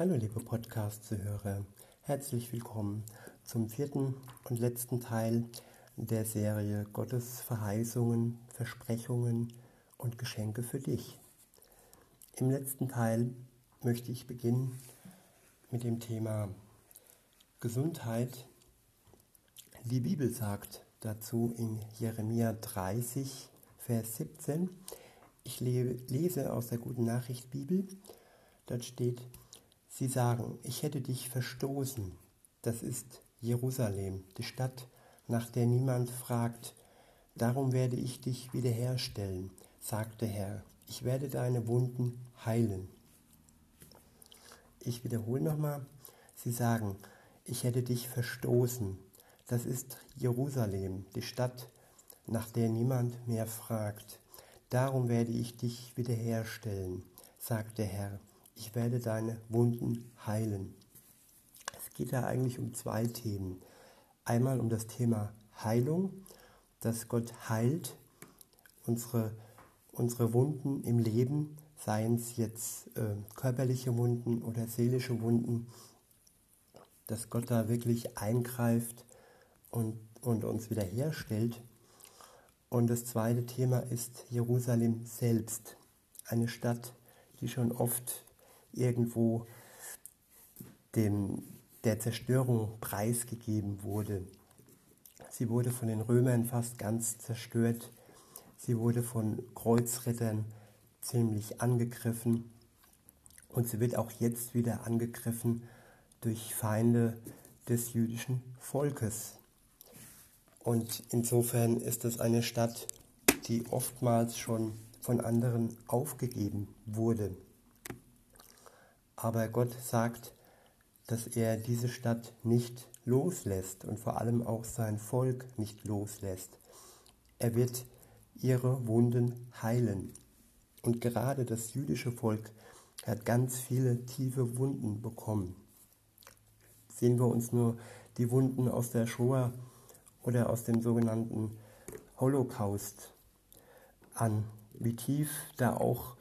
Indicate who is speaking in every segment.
Speaker 1: Hallo liebe Podcast-Zuhörer, herzlich willkommen zum vierten und letzten Teil der Serie Gottes Verheißungen, Versprechungen und Geschenke für dich. Im letzten Teil möchte ich beginnen mit dem Thema Gesundheit. Die Bibel sagt dazu in Jeremia 30, Vers 17, ich lese aus der Guten Nachricht Bibel, dort steht, Sie sagen, ich hätte dich verstoßen. Das ist Jerusalem, die Stadt, nach der niemand fragt. Darum werde ich dich wiederherstellen, sagt der Herr. Ich werde deine Wunden heilen. Ich wiederhole nochmal. Sie sagen, ich hätte dich verstoßen. Das ist Jerusalem, die Stadt, nach der niemand mehr fragt. Darum werde ich dich wiederherstellen, sagt der Herr ich werde deine Wunden heilen. Es geht ja eigentlich um zwei Themen. Einmal um das Thema Heilung, dass Gott heilt unsere, unsere Wunden im Leben, seien es jetzt äh, körperliche Wunden oder seelische Wunden, dass Gott da wirklich eingreift und, und uns wiederherstellt. Und das zweite Thema ist Jerusalem selbst, eine Stadt, die schon oft irgendwo dem, der Zerstörung preisgegeben wurde. Sie wurde von den Römern fast ganz zerstört. Sie wurde von Kreuzrittern ziemlich angegriffen. Und sie wird auch jetzt wieder angegriffen durch Feinde des jüdischen Volkes. Und insofern ist es eine Stadt, die oftmals schon von anderen aufgegeben wurde. Aber Gott sagt, dass er diese Stadt nicht loslässt und vor allem auch sein Volk nicht loslässt. Er wird ihre Wunden heilen. Und gerade das jüdische Volk hat ganz viele tiefe Wunden bekommen. Sehen wir uns nur die Wunden aus der Shoah oder aus dem sogenannten Holocaust an, wie tief da auch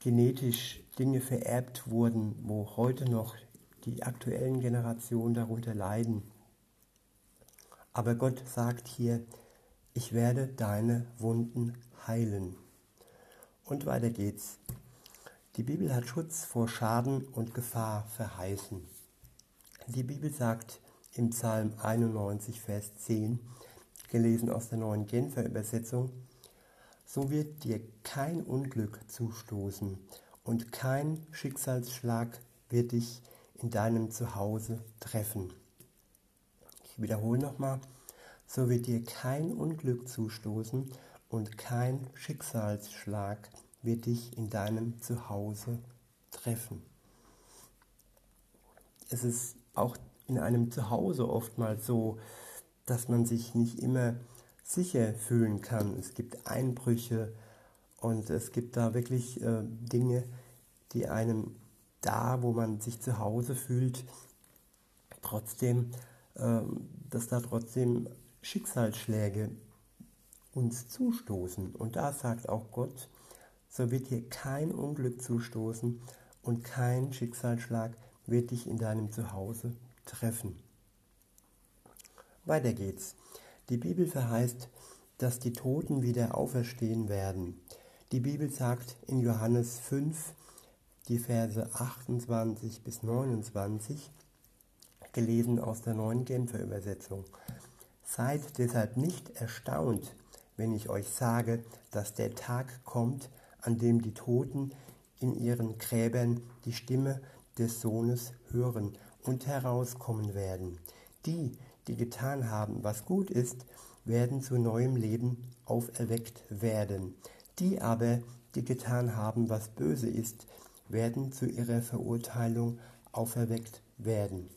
Speaker 1: genetisch Dinge vererbt wurden, wo heute noch die aktuellen Generationen darunter leiden. Aber Gott sagt hier, ich werde deine Wunden heilen. Und weiter geht's. Die Bibel hat Schutz vor Schaden und Gefahr verheißen. Die Bibel sagt im Psalm 91, Vers 10, gelesen aus der neuen Genfer Übersetzung, so wird dir kein Unglück zustoßen und kein Schicksalsschlag wird dich in deinem Zuhause treffen. Ich wiederhole nochmal, so wird dir kein Unglück zustoßen und kein Schicksalsschlag wird dich in deinem Zuhause treffen. Es ist auch in einem Zuhause oftmals so, dass man sich nicht immer sicher fühlen kann. Es gibt Einbrüche und es gibt da wirklich äh, Dinge, die einem da, wo man sich zu Hause fühlt, trotzdem, äh, dass da trotzdem Schicksalsschläge uns zustoßen. Und da sagt auch Gott, so wird dir kein Unglück zustoßen und kein Schicksalsschlag wird dich in deinem Zuhause treffen. Weiter geht's. Die Bibel verheißt, dass die Toten wieder auferstehen werden. Die Bibel sagt in Johannes 5, die Verse 28 bis 29, gelesen aus der neuen Genfer Übersetzung. Seid deshalb nicht erstaunt, wenn ich euch sage, dass der Tag kommt, an dem die Toten in ihren Gräbern die Stimme des Sohnes hören und herauskommen werden. Die, die getan haben, was gut ist, werden zu neuem Leben auferweckt werden. Die aber, die getan haben, was böse ist, werden zu ihrer Verurteilung auferweckt werden.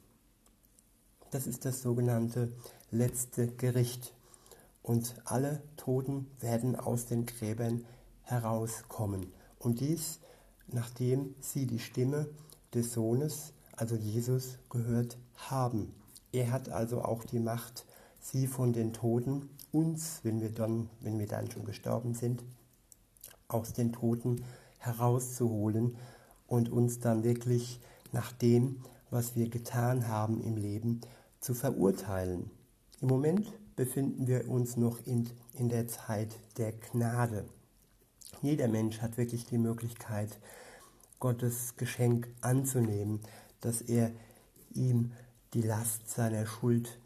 Speaker 1: Das ist das sogenannte letzte Gericht. Und alle Toten werden aus den Gräbern herauskommen. Und dies, nachdem sie die Stimme des Sohnes, also Jesus, gehört haben. Er hat also auch die Macht, sie von den Toten, uns, wenn wir dann, wenn wir dann schon gestorben sind, aus den Toten herauszuholen und uns dann wirklich nach dem, was wir getan haben im Leben, zu verurteilen. Im Moment befinden wir uns noch in, in der Zeit der Gnade. Jeder Mensch hat wirklich die Möglichkeit, Gottes Geschenk anzunehmen, dass er ihm die Last seiner Schuld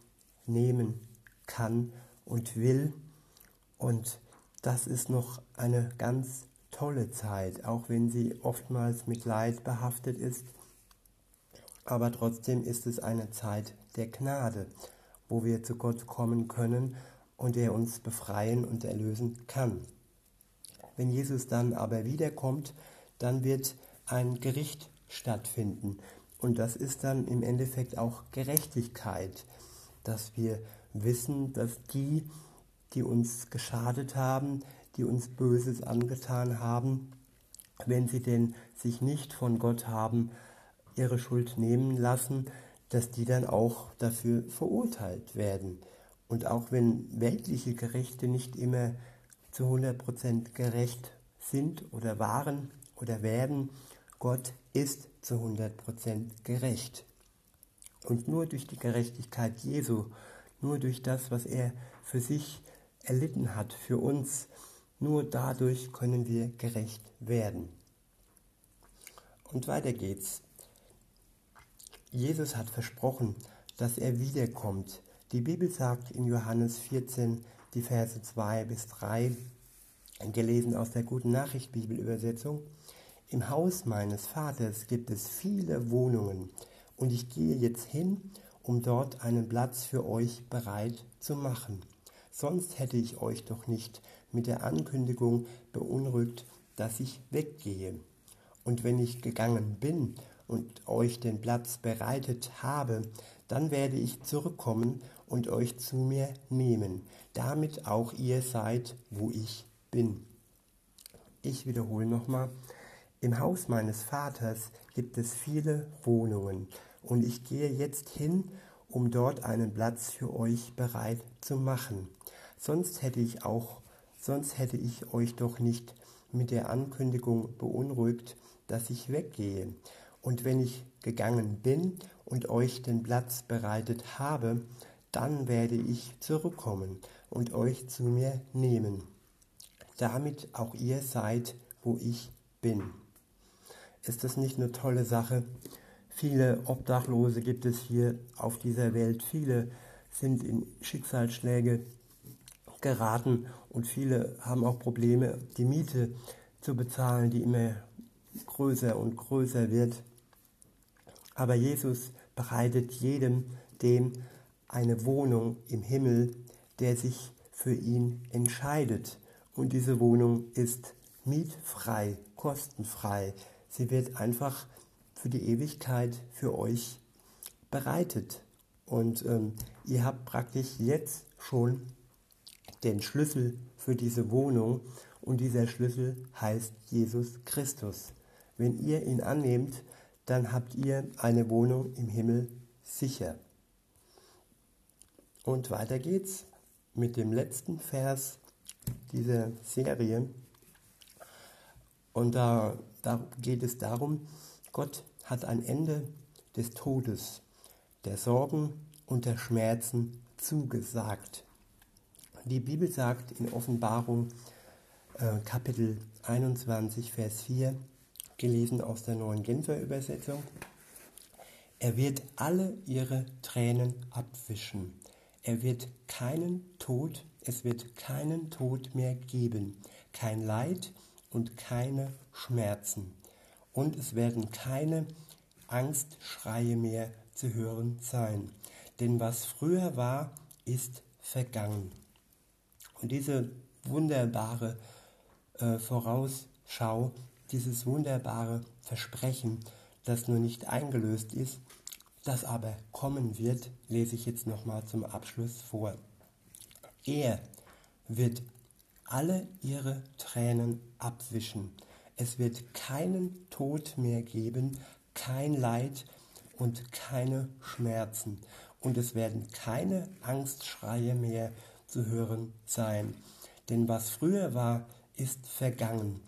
Speaker 1: nehmen kann und will. Und das ist noch eine ganz tolle Zeit, auch wenn sie oftmals mit Leid behaftet ist. Aber trotzdem ist es eine Zeit der Gnade, wo wir zu Gott kommen können und er uns befreien und erlösen kann. Wenn Jesus dann aber wiederkommt, dann wird ein Gericht stattfinden. Und das ist dann im Endeffekt auch Gerechtigkeit, dass wir wissen, dass die, die uns geschadet haben, die uns Böses angetan haben, wenn sie denn sich nicht von Gott haben ihre Schuld nehmen lassen, dass die dann auch dafür verurteilt werden. Und auch wenn weltliche Gerichte nicht immer zu 100% gerecht sind oder waren oder werden, Gott ist zu 100% gerecht. Und nur durch die Gerechtigkeit Jesu, nur durch das, was er für sich erlitten hat, für uns, nur dadurch können wir gerecht werden. Und weiter geht's. Jesus hat versprochen, dass er wiederkommt. Die Bibel sagt in Johannes 14, die Verse 2 bis 3, gelesen aus der Guten Nachricht Bibelübersetzung, im Haus meines Vaters gibt es viele Wohnungen und ich gehe jetzt hin, um dort einen Platz für euch bereit zu machen. Sonst hätte ich euch doch nicht mit der Ankündigung beunruhigt, dass ich weggehe. Und wenn ich gegangen bin und euch den Platz bereitet habe, dann werde ich zurückkommen und euch zu mir nehmen, damit auch ihr seid, wo ich bin. Ich wiederhole nochmal, im Haus meines Vaters gibt es viele Wohnungen und ich gehe jetzt hin, um dort einen Platz für euch bereit zu machen. Sonst hätte ich auch, sonst hätte ich euch doch nicht mit der Ankündigung beunruhigt, dass ich weggehe. Und wenn ich gegangen bin und euch den Platz bereitet habe, dann werde ich zurückkommen und euch zu mir nehmen, damit auch ihr seid, wo ich bin. Ist das nicht eine tolle Sache? Viele Obdachlose gibt es hier auf dieser Welt. Viele sind in Schicksalsschläge geraten und viele haben auch Probleme, die Miete zu bezahlen, die immer größer und größer wird. Aber Jesus bereitet jedem dem eine Wohnung im Himmel, der sich für ihn entscheidet. Und diese Wohnung ist mietfrei, kostenfrei. Sie wird einfach für die Ewigkeit für euch bereitet. Und ähm, ihr habt praktisch jetzt schon den Schlüssel für diese Wohnung und dieser Schlüssel heißt Jesus Christus. Wenn ihr ihn annehmt, dann habt ihr eine Wohnung im Himmel sicher. Und weiter geht's mit dem letzten Vers dieser Serie. Und da, da geht es darum, Gott hat ein Ende des Todes, der Sorgen und der Schmerzen zugesagt. Die Bibel sagt in Offenbarung äh, Kapitel 21, Vers 4, gelesen aus der neuen Genfer Übersetzung. Er wird alle ihre Tränen abwischen. Er wird keinen Tod, es wird keinen Tod mehr geben, kein Leid und keine Schmerzen. Und es werden keine Angstschreie mehr zu hören sein. Denn was früher war, ist vergangen. Und diese wunderbare äh, Vorausschau dieses wunderbare Versprechen, das nur nicht eingelöst ist, das aber kommen wird, lese ich jetzt nochmal zum Abschluss vor. Er wird alle ihre Tränen abwischen. Es wird keinen Tod mehr geben, kein Leid und keine Schmerzen. Und es werden keine Angstschreie mehr zu hören sein. Denn was früher war, ist vergangen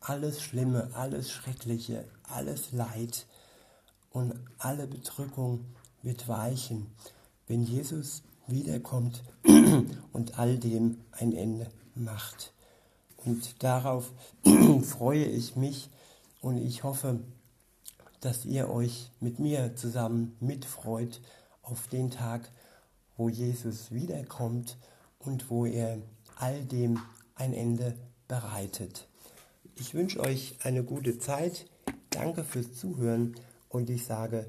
Speaker 1: alles Schlimme, alles Schreckliche, alles Leid und alle Bedrückung wird weichen, wenn Jesus wiederkommt und all dem ein Ende macht. Und darauf freue ich mich und ich hoffe, dass ihr euch mit mir zusammen mitfreut auf den Tag, wo Jesus wiederkommt und wo er all dem ein Ende bereitet. Ich wünsche euch eine gute Zeit. Danke fürs Zuhören und ich sage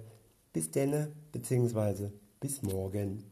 Speaker 1: bis denne bzw. bis morgen.